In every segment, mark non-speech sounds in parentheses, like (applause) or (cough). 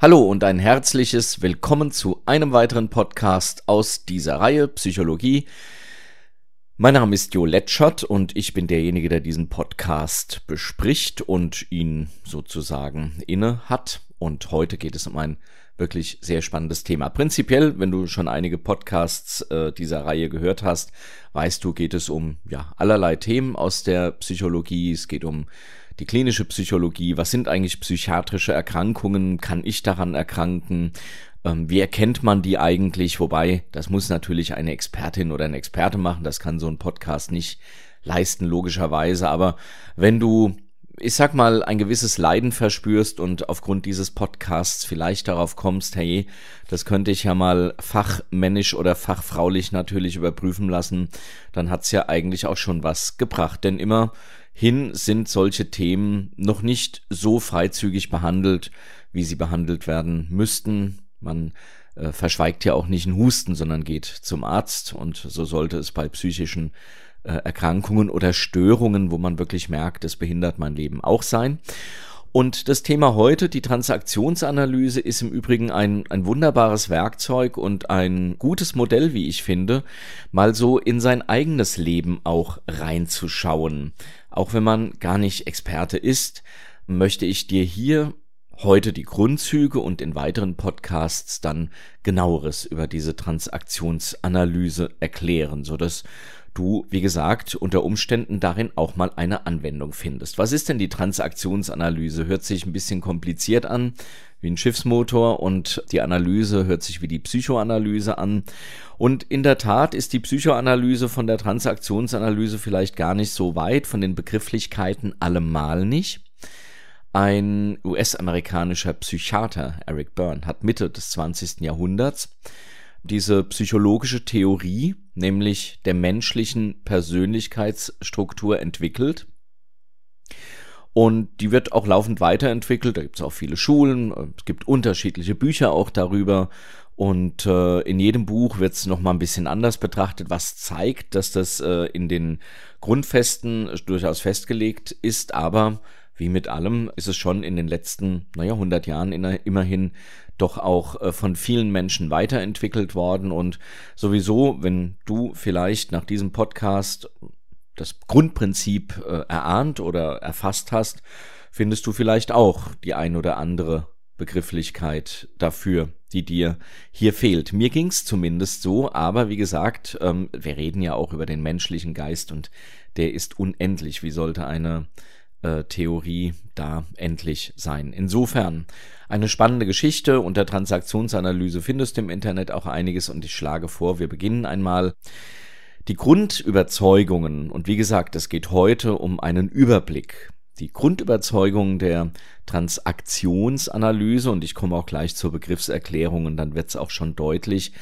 Hallo und ein herzliches Willkommen zu einem weiteren Podcast aus dieser Reihe Psychologie. Mein Name ist Jo Letschert und ich bin derjenige, der diesen Podcast bespricht und ihn sozusagen inne hat. Und heute geht es um ein wirklich sehr spannendes Thema. Prinzipiell, wenn du schon einige Podcasts äh, dieser Reihe gehört hast, weißt du, geht es um ja allerlei Themen aus der Psychologie. Es geht um die klinische Psychologie, was sind eigentlich psychiatrische Erkrankungen, kann ich daran erkranken, ähm, wie erkennt man die eigentlich, wobei das muss natürlich eine Expertin oder ein Experte machen, das kann so ein Podcast nicht leisten, logischerweise, aber wenn du ich sag mal, ein gewisses Leiden verspürst und aufgrund dieses Podcasts vielleicht darauf kommst, hey, das könnte ich ja mal fachmännisch oder fachfraulich natürlich überprüfen lassen, dann hat's ja eigentlich auch schon was gebracht. Denn immer hin sind solche Themen noch nicht so freizügig behandelt, wie sie behandelt werden müssten. Man äh, verschweigt ja auch nicht einen Husten, sondern geht zum Arzt und so sollte es bei psychischen äh, Erkrankungen oder Störungen, wo man wirklich merkt, es behindert mein Leben auch sein. Und das Thema heute, die Transaktionsanalyse, ist im Übrigen ein, ein wunderbares Werkzeug und ein gutes Modell, wie ich finde, mal so in sein eigenes Leben auch reinzuschauen. Auch wenn man gar nicht Experte ist, möchte ich dir hier heute die Grundzüge und in weiteren Podcasts dann genaueres über diese Transaktionsanalyse erklären, so dass du, wie gesagt, unter Umständen darin auch mal eine Anwendung findest. Was ist denn die Transaktionsanalyse? Hört sich ein bisschen kompliziert an, wie ein Schiffsmotor und die Analyse hört sich wie die Psychoanalyse an. Und in der Tat ist die Psychoanalyse von der Transaktionsanalyse vielleicht gar nicht so weit, von den Begrifflichkeiten allemal nicht. Ein US-amerikanischer Psychiater, Eric Byrne, hat Mitte des 20. Jahrhunderts diese psychologische Theorie, nämlich der menschlichen Persönlichkeitsstruktur entwickelt. Und die wird auch laufend weiterentwickelt. Da gibt es auch viele Schulen, es gibt unterschiedliche Bücher auch darüber. Und äh, in jedem Buch wird es nochmal ein bisschen anders betrachtet, was zeigt, dass das äh, in den Grundfesten durchaus festgelegt ist, aber wie mit allem ist es schon in den letzten, naja, 100 Jahren immerhin doch auch äh, von vielen Menschen weiterentwickelt worden und sowieso, wenn du vielleicht nach diesem Podcast das Grundprinzip äh, erahnt oder erfasst hast, findest du vielleicht auch die ein oder andere Begrifflichkeit dafür, die dir hier fehlt. Mir ging's zumindest so, aber wie gesagt, ähm, wir reden ja auch über den menschlichen Geist und der ist unendlich. Wie sollte eine äh, Theorie da endlich sein. Insofern eine spannende Geschichte. Unter Transaktionsanalyse findest du im Internet auch einiges und ich schlage vor, wir beginnen einmal die Grundüberzeugungen. Und wie gesagt, es geht heute um einen Überblick. Die Grundüberzeugung der Transaktionsanalyse, und ich komme auch gleich zur Begriffserklärung und dann wird es auch schon deutlich,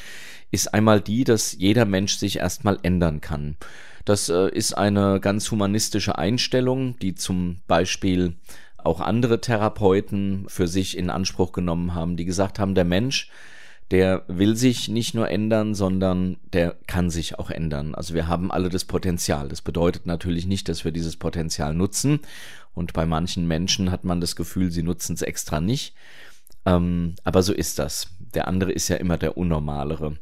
ist einmal die, dass jeder Mensch sich erstmal ändern kann. Das äh, ist eine ganz humanistische Einstellung, die zum Beispiel auch andere Therapeuten für sich in Anspruch genommen haben, die gesagt haben, der Mensch, der will sich nicht nur ändern, sondern der kann sich auch ändern. Also wir haben alle das Potenzial. Das bedeutet natürlich nicht, dass wir dieses Potenzial nutzen. Und bei manchen Menschen hat man das Gefühl, sie nutzen es extra nicht. Ähm, aber so ist das. Der andere ist ja immer der Unnormalere.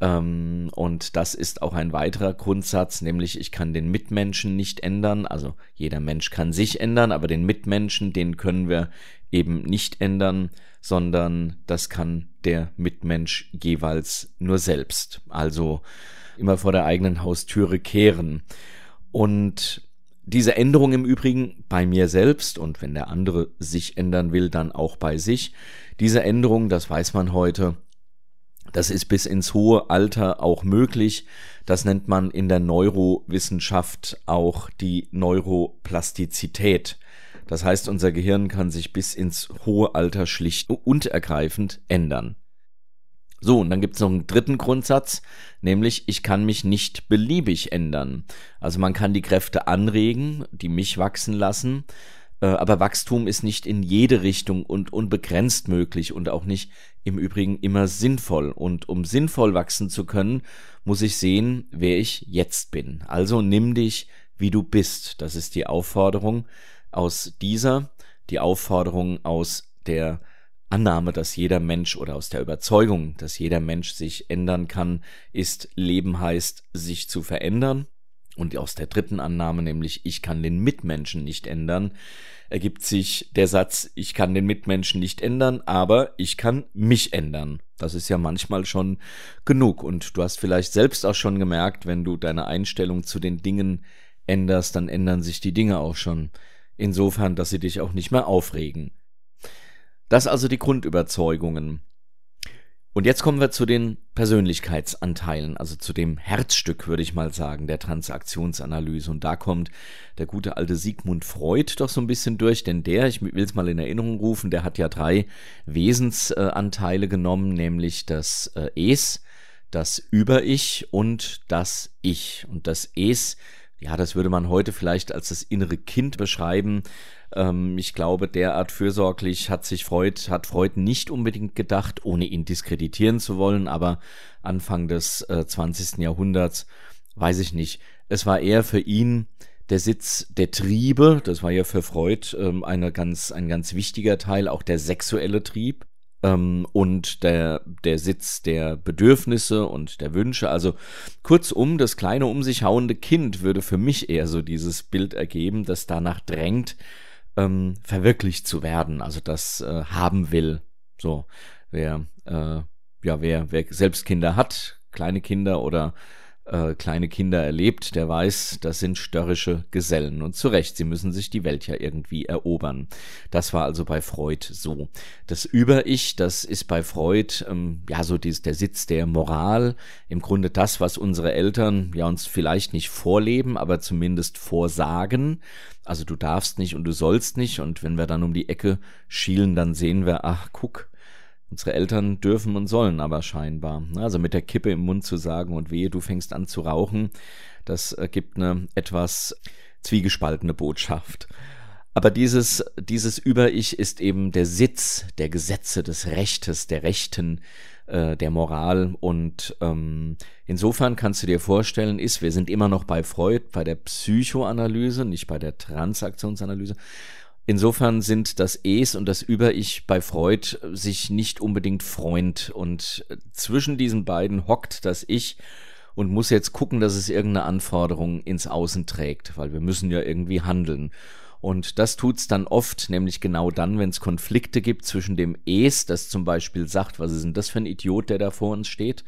Ähm, und das ist auch ein weiterer Grundsatz, nämlich ich kann den Mitmenschen nicht ändern. Also jeder Mensch kann sich ändern, aber den Mitmenschen, den können wir eben nicht ändern, sondern das kann der Mitmensch jeweils nur selbst. Also immer vor der eigenen Haustüre kehren. Und diese Änderung im Übrigen bei mir selbst und wenn der andere sich ändern will, dann auch bei sich. Diese Änderung, das weiß man heute, das ist bis ins hohe Alter auch möglich. Das nennt man in der Neurowissenschaft auch die Neuroplastizität. Das heißt, unser Gehirn kann sich bis ins hohe Alter schlicht und ergreifend ändern. So, und dann gibt es noch einen dritten Grundsatz, nämlich ich kann mich nicht beliebig ändern. Also man kann die Kräfte anregen, die mich wachsen lassen, äh, aber Wachstum ist nicht in jede Richtung und unbegrenzt möglich und auch nicht im Übrigen immer sinnvoll. Und um sinnvoll wachsen zu können, muss ich sehen, wer ich jetzt bin. Also nimm dich, wie du bist. Das ist die Aufforderung aus dieser, die Aufforderung aus der Annahme, dass jeder Mensch oder aus der Überzeugung, dass jeder Mensch sich ändern kann, ist Leben heißt, sich zu verändern. Und aus der dritten Annahme, nämlich ich kann den Mitmenschen nicht ändern, ergibt sich der Satz, ich kann den Mitmenschen nicht ändern, aber ich kann mich ändern. Das ist ja manchmal schon genug. Und du hast vielleicht selbst auch schon gemerkt, wenn du deine Einstellung zu den Dingen änderst, dann ändern sich die Dinge auch schon. Insofern, dass sie dich auch nicht mehr aufregen. Das also die Grundüberzeugungen. Und jetzt kommen wir zu den Persönlichkeitsanteilen, also zu dem Herzstück, würde ich mal sagen, der Transaktionsanalyse. Und da kommt der gute alte Sigmund Freud doch so ein bisschen durch, denn der, ich will es mal in Erinnerung rufen, der hat ja drei Wesensanteile genommen, nämlich das äh, Es, das Über-Ich und das Ich. Und das Es ja, das würde man heute vielleicht als das innere Kind beschreiben. Ähm, ich glaube, derart fürsorglich hat sich Freud, hat Freud nicht unbedingt gedacht, ohne ihn diskreditieren zu wollen, aber Anfang des äh, 20. Jahrhunderts, weiß ich nicht. Es war eher für ihn der Sitz der Triebe, das war ja für Freud ähm, eine ganz, ein ganz wichtiger Teil, auch der sexuelle Trieb ähm, und der, der Sitz der Bedürfnisse und der Wünsche. Also kurzum, das kleine um sich hauende Kind würde für mich eher so dieses Bild ergeben, das danach drängt, ähm, verwirklicht zu werden, also das äh, haben will. So, wer, äh, ja, wer, wer selbst Kinder hat, kleine Kinder oder äh, kleine Kinder erlebt, der weiß, das sind störrische Gesellen. Und zu Recht, sie müssen sich die Welt ja irgendwie erobern. Das war also bei Freud so. Das Über-Ich, das ist bei Freud ähm, ja so dies, der Sitz der Moral, im Grunde das, was unsere Eltern ja uns vielleicht nicht vorleben, aber zumindest vorsagen. Also du darfst nicht und du sollst nicht. Und wenn wir dann um die Ecke schielen, dann sehen wir, ach, guck, Unsere Eltern dürfen und sollen aber scheinbar. Also mit der Kippe im Mund zu sagen und wehe, du fängst an zu rauchen, das gibt eine etwas zwiegespaltene Botschaft. Aber dieses, dieses Über-Ich ist eben der Sitz der Gesetze, des Rechtes, der Rechten, äh, der Moral. Und ähm, insofern kannst du dir vorstellen, ist, wir sind immer noch bei Freud, bei der Psychoanalyse, nicht bei der Transaktionsanalyse. Insofern sind das Es und das Über-Ich bei Freud sich nicht unbedingt Freund und zwischen diesen beiden hockt das Ich und muss jetzt gucken, dass es irgendeine Anforderung ins Außen trägt, weil wir müssen ja irgendwie handeln. Und das tut's dann oft, nämlich genau dann, wenn es Konflikte gibt zwischen dem Es, das zum Beispiel sagt, was ist denn das für ein Idiot, der da vor uns steht,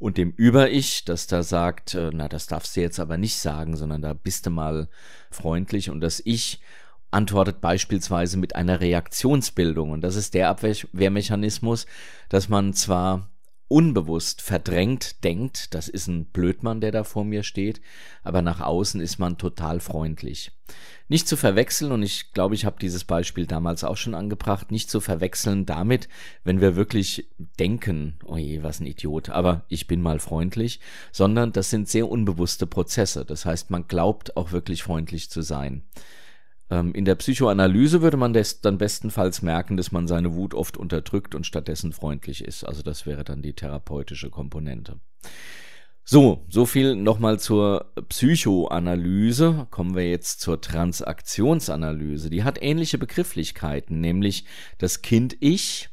und dem Über-Ich, das da sagt, äh, na, das darfst du jetzt aber nicht sagen, sondern da bist du mal freundlich und das Ich antwortet beispielsweise mit einer Reaktionsbildung. Und das ist der Abwehrmechanismus, dass man zwar unbewusst verdrängt denkt, das ist ein Blödmann, der da vor mir steht, aber nach außen ist man total freundlich. Nicht zu verwechseln, und ich glaube, ich habe dieses Beispiel damals auch schon angebracht, nicht zu verwechseln damit, wenn wir wirklich denken, oh je, was ein Idiot, aber ich bin mal freundlich, sondern das sind sehr unbewusste Prozesse. Das heißt, man glaubt auch wirklich freundlich zu sein. Ähm, in der Psychoanalyse würde man dann bestenfalls merken, dass man seine Wut oft unterdrückt und stattdessen freundlich ist. Also das wäre dann die therapeutische Komponente. So, so viel nochmal zur Psychoanalyse. Kommen wir jetzt zur Transaktionsanalyse. Die hat ähnliche Begrifflichkeiten, nämlich das Kind-Ich,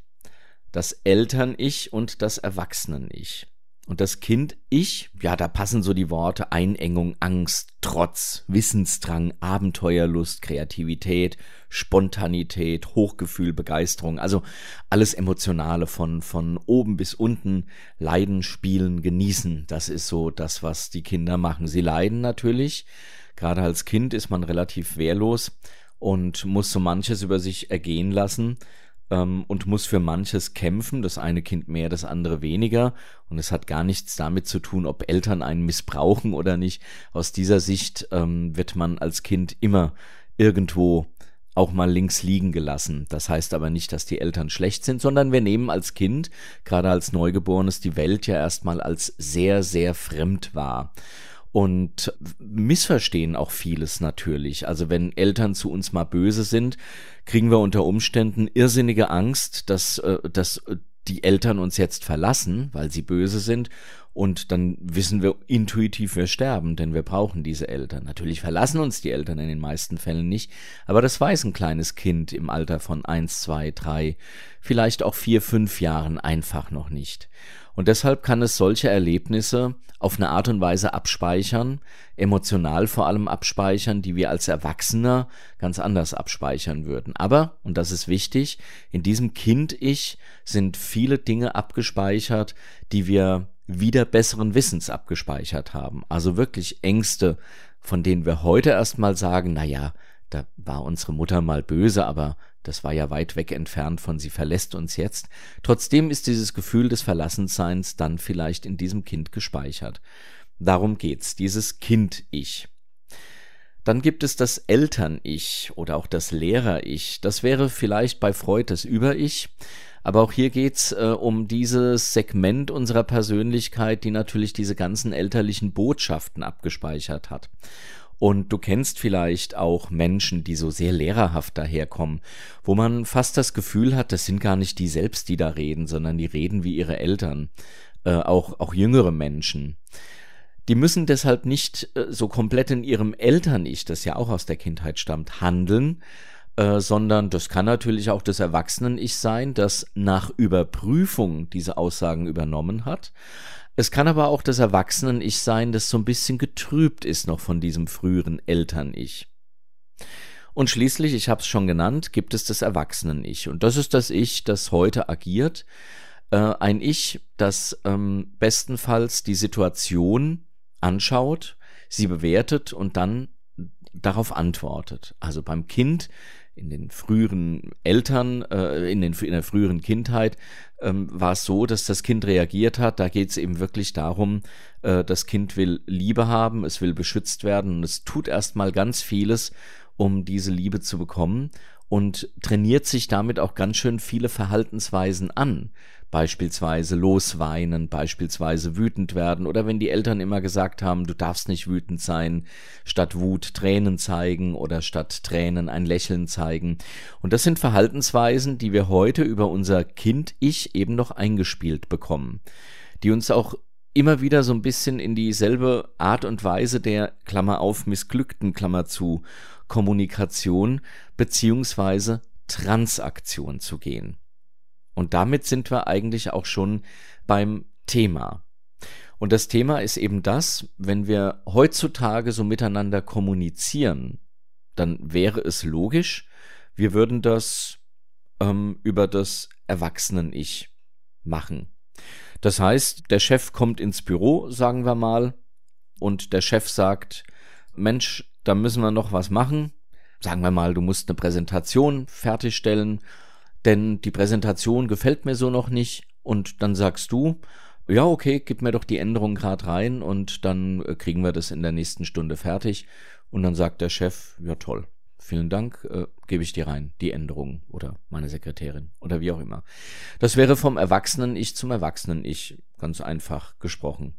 das Eltern-Ich und das Erwachsenen-Ich. Und das Kind Ich, ja, da passen so die Worte Einengung, Angst, Trotz, Wissensdrang, Abenteuerlust, Kreativität, Spontanität, Hochgefühl, Begeisterung, also alles Emotionale von, von oben bis unten, leiden, spielen, genießen. Das ist so das, was die Kinder machen. Sie leiden natürlich. Gerade als Kind ist man relativ wehrlos und muss so manches über sich ergehen lassen ähm, und muss für manches kämpfen, das eine Kind mehr, das andere weniger. Und es hat gar nichts damit zu tun, ob Eltern einen missbrauchen oder nicht. Aus dieser Sicht ähm, wird man als Kind immer irgendwo auch mal links liegen gelassen. Das heißt aber nicht, dass die Eltern schlecht sind, sondern wir nehmen als Kind, gerade als Neugeborenes, die Welt ja erstmal als sehr, sehr fremd wahr und missverstehen auch vieles natürlich. Also wenn Eltern zu uns mal böse sind, kriegen wir unter Umständen irrsinnige Angst, dass, äh, dass die Eltern uns jetzt verlassen, weil sie böse sind. und dann wissen wir intuitiv, wir sterben, denn wir brauchen diese Eltern. Natürlich verlassen uns die Eltern in den meisten Fällen nicht, aber das weiß ein kleines Kind im Alter von eins, zwei, drei, vielleicht auch vier, fünf Jahren einfach noch nicht. Und deshalb kann es solche Erlebnisse auf eine Art und Weise abspeichern, emotional vor allem abspeichern, die wir als Erwachsener ganz anders abspeichern würden. Aber, und das ist wichtig, in diesem Kind-Ich sind viele Dinge abgespeichert, die wir wieder besseren Wissens abgespeichert haben. Also wirklich Ängste, von denen wir heute erstmal sagen, na ja, da war unsere Mutter mal böse, aber das war ja weit weg entfernt von sie verlässt uns jetzt. Trotzdem ist dieses Gefühl des Verlassenseins dann vielleicht in diesem Kind gespeichert. Darum geht's, dieses Kind-Ich. Dann gibt es das Eltern-Ich oder auch das Lehrer-Ich. Das wäre vielleicht bei Freud das Über-Ich. Aber auch hier geht's äh, um dieses Segment unserer Persönlichkeit, die natürlich diese ganzen elterlichen Botschaften abgespeichert hat. Und du kennst vielleicht auch Menschen, die so sehr lehrerhaft daherkommen, wo man fast das Gefühl hat, das sind gar nicht die selbst, die da reden, sondern die reden wie ihre Eltern, äh, auch, auch jüngere Menschen. Die müssen deshalb nicht äh, so komplett in ihrem Eltern-Ich, das ja auch aus der Kindheit stammt, handeln, äh, sondern das kann natürlich auch das Erwachsenen-Ich sein, das nach Überprüfung diese Aussagen übernommen hat. Es kann aber auch das Erwachsenen-Ich sein, das so ein bisschen getrübt ist noch von diesem früheren Eltern-Ich. Und schließlich, ich habe es schon genannt, gibt es das Erwachsenen-Ich. Und das ist das Ich, das heute agiert. Äh, ein Ich, das ähm, bestenfalls die Situation anschaut, sie bewertet und dann darauf antwortet. Also beim Kind in den früheren Eltern, äh, in, den, in der früheren Kindheit, ähm, war es so, dass das Kind reagiert hat. Da geht es eben wirklich darum, äh, das Kind will Liebe haben, es will beschützt werden und es tut erstmal ganz vieles, um diese Liebe zu bekommen und trainiert sich damit auch ganz schön viele Verhaltensweisen an beispielsweise losweinen, beispielsweise wütend werden oder wenn die Eltern immer gesagt haben, du darfst nicht wütend sein, statt Wut Tränen zeigen oder statt Tränen ein Lächeln zeigen. Und das sind Verhaltensweisen, die wir heute über unser Kind-Ich eben noch eingespielt bekommen, die uns auch immer wieder so ein bisschen in dieselbe Art und Weise der Klammer auf missglückten Klammer zu Kommunikation beziehungsweise Transaktion zu gehen. Und damit sind wir eigentlich auch schon beim Thema. Und das Thema ist eben das, wenn wir heutzutage so miteinander kommunizieren, dann wäre es logisch, wir würden das ähm, über das Erwachsenen-Ich machen. Das heißt, der Chef kommt ins Büro, sagen wir mal, und der Chef sagt, Mensch, da müssen wir noch was machen. Sagen wir mal, du musst eine Präsentation fertigstellen denn die Präsentation gefällt mir so noch nicht und dann sagst du, ja, okay, gib mir doch die Änderung gerade rein und dann äh, kriegen wir das in der nächsten Stunde fertig. Und dann sagt der Chef, ja toll, vielen Dank, äh, gebe ich dir rein, die Änderung oder meine Sekretärin oder wie auch immer. Das wäre vom Erwachsenen-Ich zum Erwachsenen-Ich, ganz einfach gesprochen.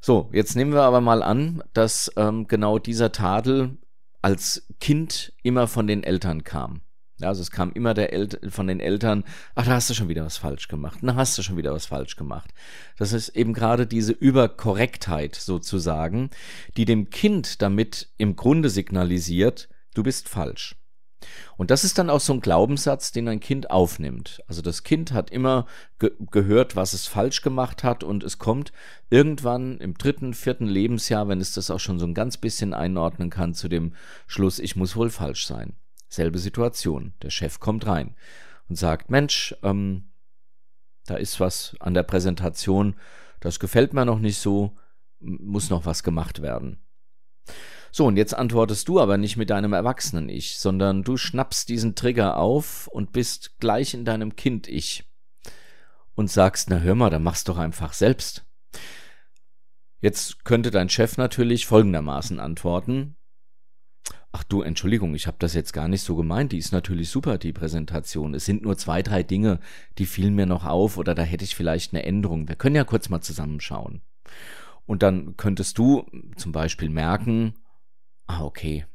So, jetzt nehmen wir aber mal an, dass ähm, genau dieser Tadel als Kind immer von den Eltern kam. Ja, also es kam immer der El von den Eltern, ach, da hast du schon wieder was falsch gemacht, da hast du schon wieder was falsch gemacht. Das ist eben gerade diese Überkorrektheit sozusagen, die dem Kind damit im Grunde signalisiert, du bist falsch. Und das ist dann auch so ein Glaubenssatz, den ein Kind aufnimmt. Also das Kind hat immer ge gehört, was es falsch gemacht hat und es kommt irgendwann im dritten, vierten Lebensjahr, wenn es das auch schon so ein ganz bisschen einordnen kann, zu dem Schluss, ich muss wohl falsch sein. Selbe Situation. Der Chef kommt rein und sagt, Mensch, ähm, da ist was an der Präsentation, das gefällt mir noch nicht so, muss noch was gemacht werden. So, und jetzt antwortest du aber nicht mit deinem Erwachsenen-Ich, sondern du schnappst diesen Trigger auf und bist gleich in deinem Kind-Ich und sagst, na hör mal, dann mach's doch einfach selbst. Jetzt könnte dein Chef natürlich folgendermaßen antworten, Ach du, Entschuldigung, ich habe das jetzt gar nicht so gemeint. Die ist natürlich super, die Präsentation. Es sind nur zwei, drei Dinge, die fielen mir noch auf oder da hätte ich vielleicht eine Änderung. Wir können ja kurz mal zusammenschauen. Und dann könntest du zum Beispiel merken, ah, okay,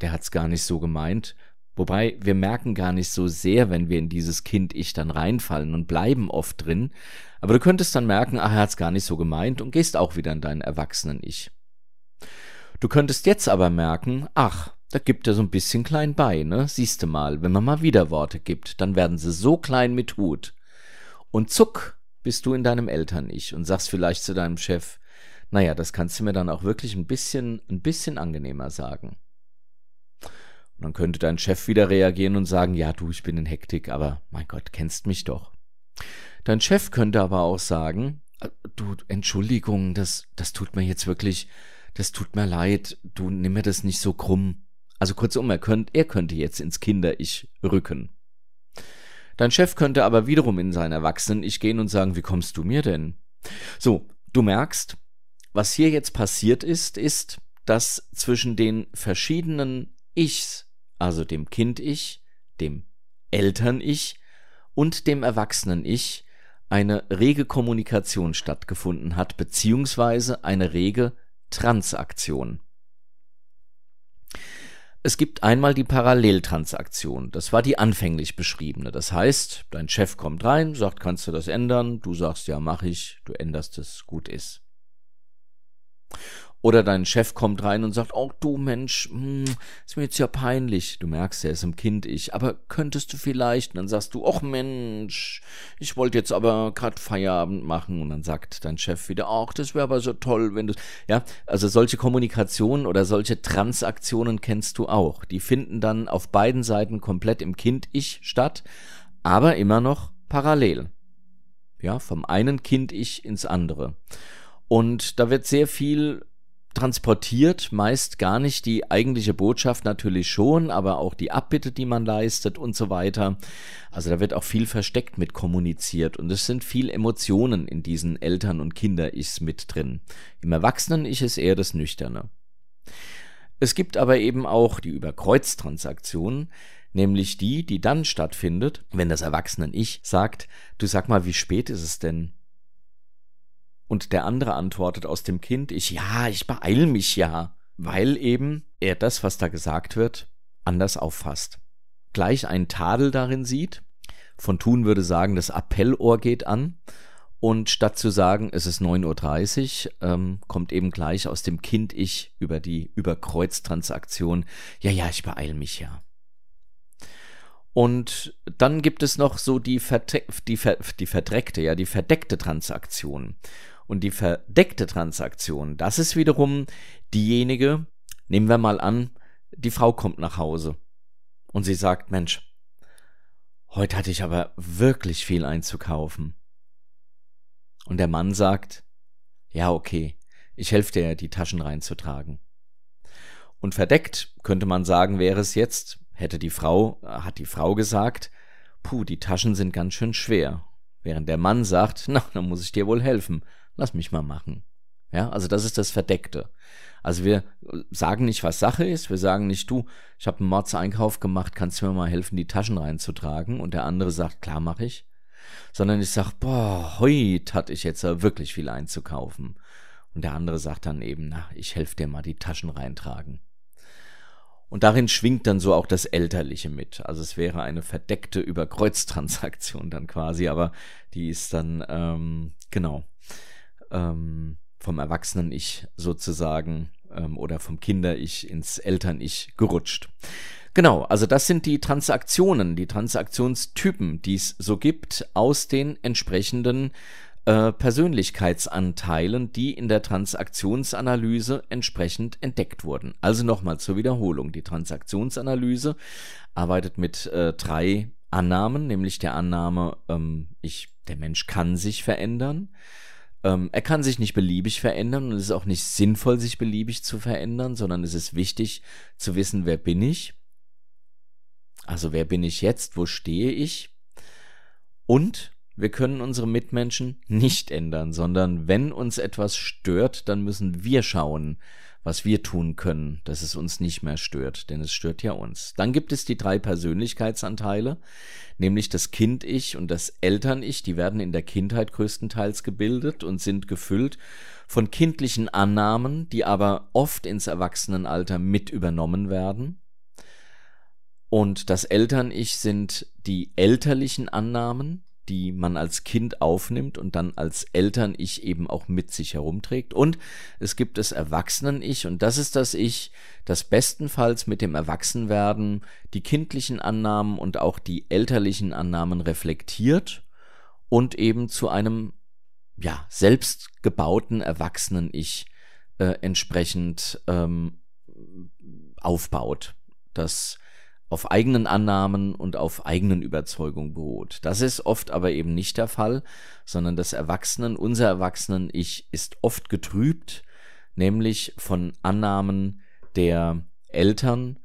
der hat's gar nicht so gemeint. Wobei wir merken gar nicht so sehr, wenn wir in dieses Kind-Ich dann reinfallen und bleiben oft drin. Aber du könntest dann merken, ach, er hat's gar nicht so gemeint und gehst auch wieder in deinen Erwachsenen-Ich. Du könntest jetzt aber merken, ach, da gibt er so ein bisschen klein bei, ne? Siehste mal, wenn man mal wieder Worte gibt, dann werden sie so klein mit Hut. Und zuck, bist du in deinem Eltern-Ich und sagst vielleicht zu deinem Chef, naja, das kannst du mir dann auch wirklich ein bisschen, ein bisschen angenehmer sagen. Und dann könnte dein Chef wieder reagieren und sagen, ja, du, ich bin in Hektik, aber mein Gott, kennst mich doch. Dein Chef könnte aber auch sagen, äh, du, Entschuldigung, das, das tut mir jetzt wirklich, das tut mir leid, du nimm mir das nicht so krumm. Also kurzum, er, könnt, er könnte jetzt ins Kinder-Ich rücken. Dein Chef könnte aber wiederum in sein Erwachsenen-Ich gehen und sagen, wie kommst du mir denn? So, du merkst, was hier jetzt passiert ist, ist, dass zwischen den verschiedenen Ichs, also dem Kind-Ich, dem Eltern-Ich und dem Erwachsenen-Ich, eine rege Kommunikation stattgefunden hat, beziehungsweise eine rege Transaktion. Es gibt einmal die Paralleltransaktion. Das war die anfänglich beschriebene. Das heißt, dein Chef kommt rein, sagt, kannst du das ändern? Du sagst, ja, mach ich. Du änderst es, gut ist. Oder dein Chef kommt rein und sagt, oh du Mensch, hm, ist mir jetzt ja peinlich. Du merkst, er ist im Kind ich, aber könntest du vielleicht? Und dann sagst du, ach Mensch, ich wollte jetzt aber grad Feierabend machen. Und dann sagt dein Chef wieder, ach, das wäre aber so toll, wenn du, ja, also solche Kommunikationen oder solche Transaktionen kennst du auch. Die finden dann auf beiden Seiten komplett im Kind-Ich statt, aber immer noch parallel. Ja, vom einen Kind-Ich ins andere. Und da wird sehr viel transportiert, meist gar nicht die eigentliche Botschaft natürlich schon, aber auch die Abbitte, die man leistet und so weiter. Also da wird auch viel versteckt mit kommuniziert und es sind viel Emotionen in diesen Eltern- und Kinder-Ichs mit drin. Im Erwachsenen-Ich ist eher das Nüchterne. Es gibt aber eben auch die Überkreuztransaktion, nämlich die, die dann stattfindet, wenn das Erwachsenen-Ich sagt, du sag mal, wie spät ist es denn? Und der andere antwortet aus dem Kind, ich ja, ich beeil mich ja, weil eben er das, was da gesagt wird, anders auffasst. Gleich einen Tadel darin sieht. Von Thun würde sagen, das Appellohr geht an. Und statt zu sagen, es ist 9.30 Uhr, ähm, kommt eben gleich aus dem Kind-Ich über die Überkreuztransaktion, ja, ja, ich beeil mich ja. Und dann gibt es noch so die, die, ver die verdreckte, ja, die verdeckte Transaktion. Und die verdeckte Transaktion, das ist wiederum diejenige, nehmen wir mal an, die Frau kommt nach Hause und sie sagt, Mensch, heute hatte ich aber wirklich viel einzukaufen. Und der Mann sagt, ja, okay, ich helfe dir, die Taschen reinzutragen. Und verdeckt könnte man sagen, wäre es jetzt, hätte die Frau, hat die Frau gesagt, puh, die Taschen sind ganz schön schwer. Während der Mann sagt, (laughs) na, dann muss ich dir wohl helfen lass mich mal machen. Ja, also das ist das Verdeckte. Also wir sagen nicht, was Sache ist, wir sagen nicht, du, ich habe einen Mordseinkauf gemacht, kannst du mir mal helfen, die Taschen reinzutragen? Und der andere sagt, klar mache ich. Sondern ich sage, boah, heut hatte ich jetzt wirklich viel einzukaufen. Und der andere sagt dann eben, na, ich helfe dir mal die Taschen reintragen. Und darin schwingt dann so auch das Elterliche mit. Also es wäre eine verdeckte Überkreuztransaktion dann quasi, aber die ist dann, ähm, genau, ähm, vom Erwachsenen-Ich sozusagen ähm, oder vom Kinder-Ich ins Eltern-Ich gerutscht. Genau, also das sind die Transaktionen, die Transaktionstypen, die es so gibt aus den entsprechenden äh, Persönlichkeitsanteilen, die in der Transaktionsanalyse entsprechend entdeckt wurden. Also nochmal zur Wiederholung. Die Transaktionsanalyse arbeitet mit äh, drei Annahmen, nämlich der Annahme, ähm, ich, der Mensch kann sich verändern, ähm, er kann sich nicht beliebig verändern und es ist auch nicht sinnvoll, sich beliebig zu verändern, sondern es ist wichtig zu wissen, wer bin ich? Also wer bin ich jetzt? Wo stehe ich? Und wir können unsere Mitmenschen nicht ändern, sondern wenn uns etwas stört, dann müssen wir schauen, was wir tun können, dass es uns nicht mehr stört, denn es stört ja uns. Dann gibt es die drei Persönlichkeitsanteile, nämlich das Kind-Ich und das Eltern-Ich, die werden in der Kindheit größtenteils gebildet und sind gefüllt von kindlichen Annahmen, die aber oft ins Erwachsenenalter mit übernommen werden. Und das Eltern-Ich sind die elterlichen Annahmen, die man als Kind aufnimmt und dann als Eltern-Ich eben auch mit sich herumträgt. Und es gibt das Erwachsenen-Ich und das ist das Ich, das bestenfalls mit dem Erwachsenwerden die kindlichen Annahmen und auch die elterlichen Annahmen reflektiert und eben zu einem ja selbst Erwachsenen-Ich äh, entsprechend ähm, aufbaut. Das auf eigenen Annahmen und auf eigenen Überzeugungen beruht. Das ist oft aber eben nicht der Fall, sondern das Erwachsenen, unser Erwachsenen-Ich ist oft getrübt, nämlich von Annahmen der Eltern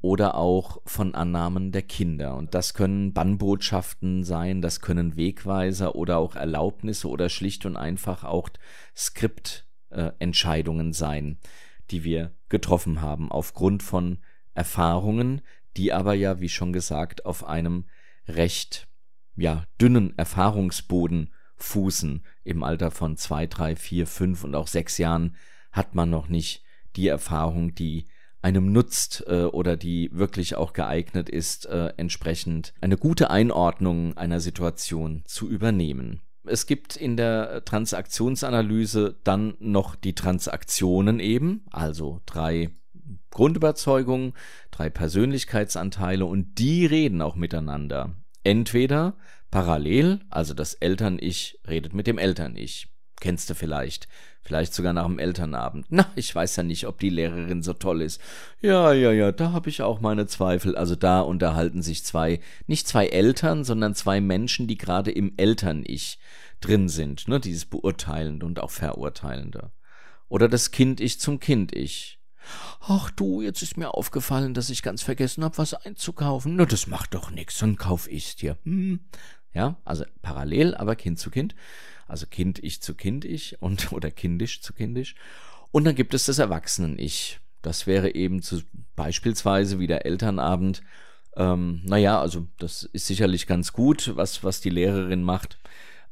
oder auch von Annahmen der Kinder. Und das können Bannbotschaften sein, das können Wegweiser oder auch Erlaubnisse oder schlicht und einfach auch Skriptentscheidungen sein, die wir getroffen haben aufgrund von Erfahrungen, die aber ja, wie schon gesagt, auf einem recht ja, dünnen Erfahrungsboden fußen. Im Alter von zwei, drei, vier, fünf und auch sechs Jahren hat man noch nicht die Erfahrung, die einem nutzt äh, oder die wirklich auch geeignet ist, äh, entsprechend eine gute Einordnung einer Situation zu übernehmen. Es gibt in der Transaktionsanalyse dann noch die Transaktionen eben, also drei Grundüberzeugungen, drei Persönlichkeitsanteile und die reden auch miteinander. Entweder parallel, also das Eltern-Ich redet mit dem Eltern-Ich. Kennst du vielleicht. Vielleicht sogar nach dem Elternabend. Na, ich weiß ja nicht, ob die Lehrerin so toll ist. Ja, ja, ja, da habe ich auch meine Zweifel. Also da unterhalten sich zwei, nicht zwei Eltern, sondern zwei Menschen, die gerade im Eltern-Ich drin sind. Ne, dieses Beurteilende und auch Verurteilende. Oder das Kind-Ich zum Kind-Ich. Ach du, jetzt ist mir aufgefallen, dass ich ganz vergessen habe, was einzukaufen. Na, das macht doch nichts, dann kauf ich's dir. Hm. Ja, also parallel, aber Kind zu Kind. Also Kind-Ich zu Kind-Ich und (laughs) oder kindisch zu kindisch. Und dann gibt es das Erwachsenen-Ich. Das wäre eben zu, beispielsweise wie der Elternabend. Ähm, naja, also das ist sicherlich ganz gut, was, was die Lehrerin macht.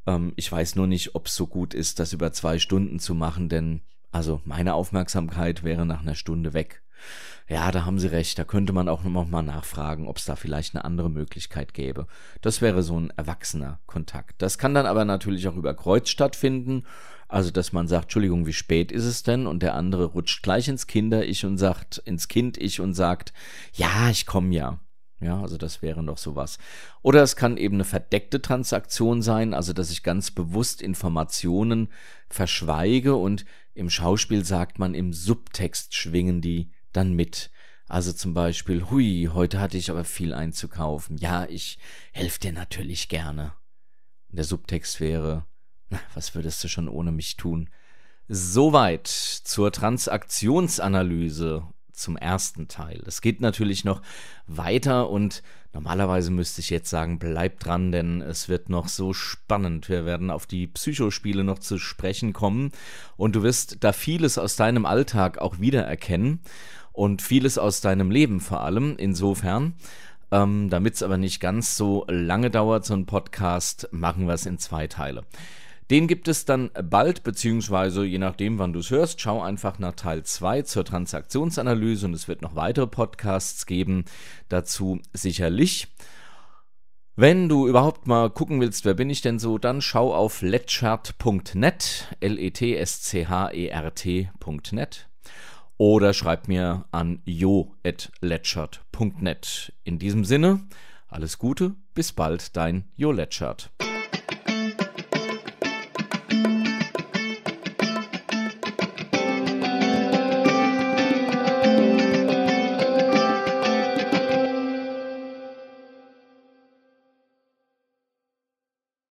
Ähm, ich weiß nur nicht, ob es so gut ist, das über zwei Stunden zu machen, denn also meine Aufmerksamkeit wäre nach einer Stunde weg. Ja, da haben Sie recht, da könnte man auch noch mal nachfragen, ob es da vielleicht eine andere Möglichkeit gäbe. Das wäre so ein erwachsener Kontakt. Das kann dann aber natürlich auch über Kreuz stattfinden, also dass man sagt, Entschuldigung, wie spät ist es denn? Und der andere rutscht gleich ins Kinder-Ich und sagt, ins Kind-Ich und sagt, ja, ich komme ja. Ja, also das wäre noch sowas. Oder es kann eben eine verdeckte Transaktion sein, also dass ich ganz bewusst Informationen verschweige und im Schauspiel sagt man, im Subtext schwingen die dann mit. Also zum Beispiel, hui, heute hatte ich aber viel einzukaufen. Ja, ich helfe dir natürlich gerne. Der Subtext wäre, na, was würdest du schon ohne mich tun? Soweit zur Transaktionsanalyse zum ersten Teil. Es geht natürlich noch weiter und normalerweise müsste ich jetzt sagen, bleib dran, denn es wird noch so spannend. Wir werden auf die Psychospiele noch zu sprechen kommen und du wirst da vieles aus deinem Alltag auch wiedererkennen und vieles aus deinem Leben vor allem. Insofern, ähm, damit es aber nicht ganz so lange dauert, so ein Podcast, machen wir es in zwei Teile. Den gibt es dann bald, beziehungsweise je nachdem, wann du es hörst, schau einfach nach Teil 2 zur Transaktionsanalyse und es wird noch weitere Podcasts geben dazu sicherlich. Wenn du überhaupt mal gucken willst, wer bin ich denn so, dann schau auf letchert.net, L-E-T-S-C-H-E-R-T.net oder schreib mir an jo.letchert.net. In diesem Sinne, alles Gute, bis bald, dein Jo Letchert.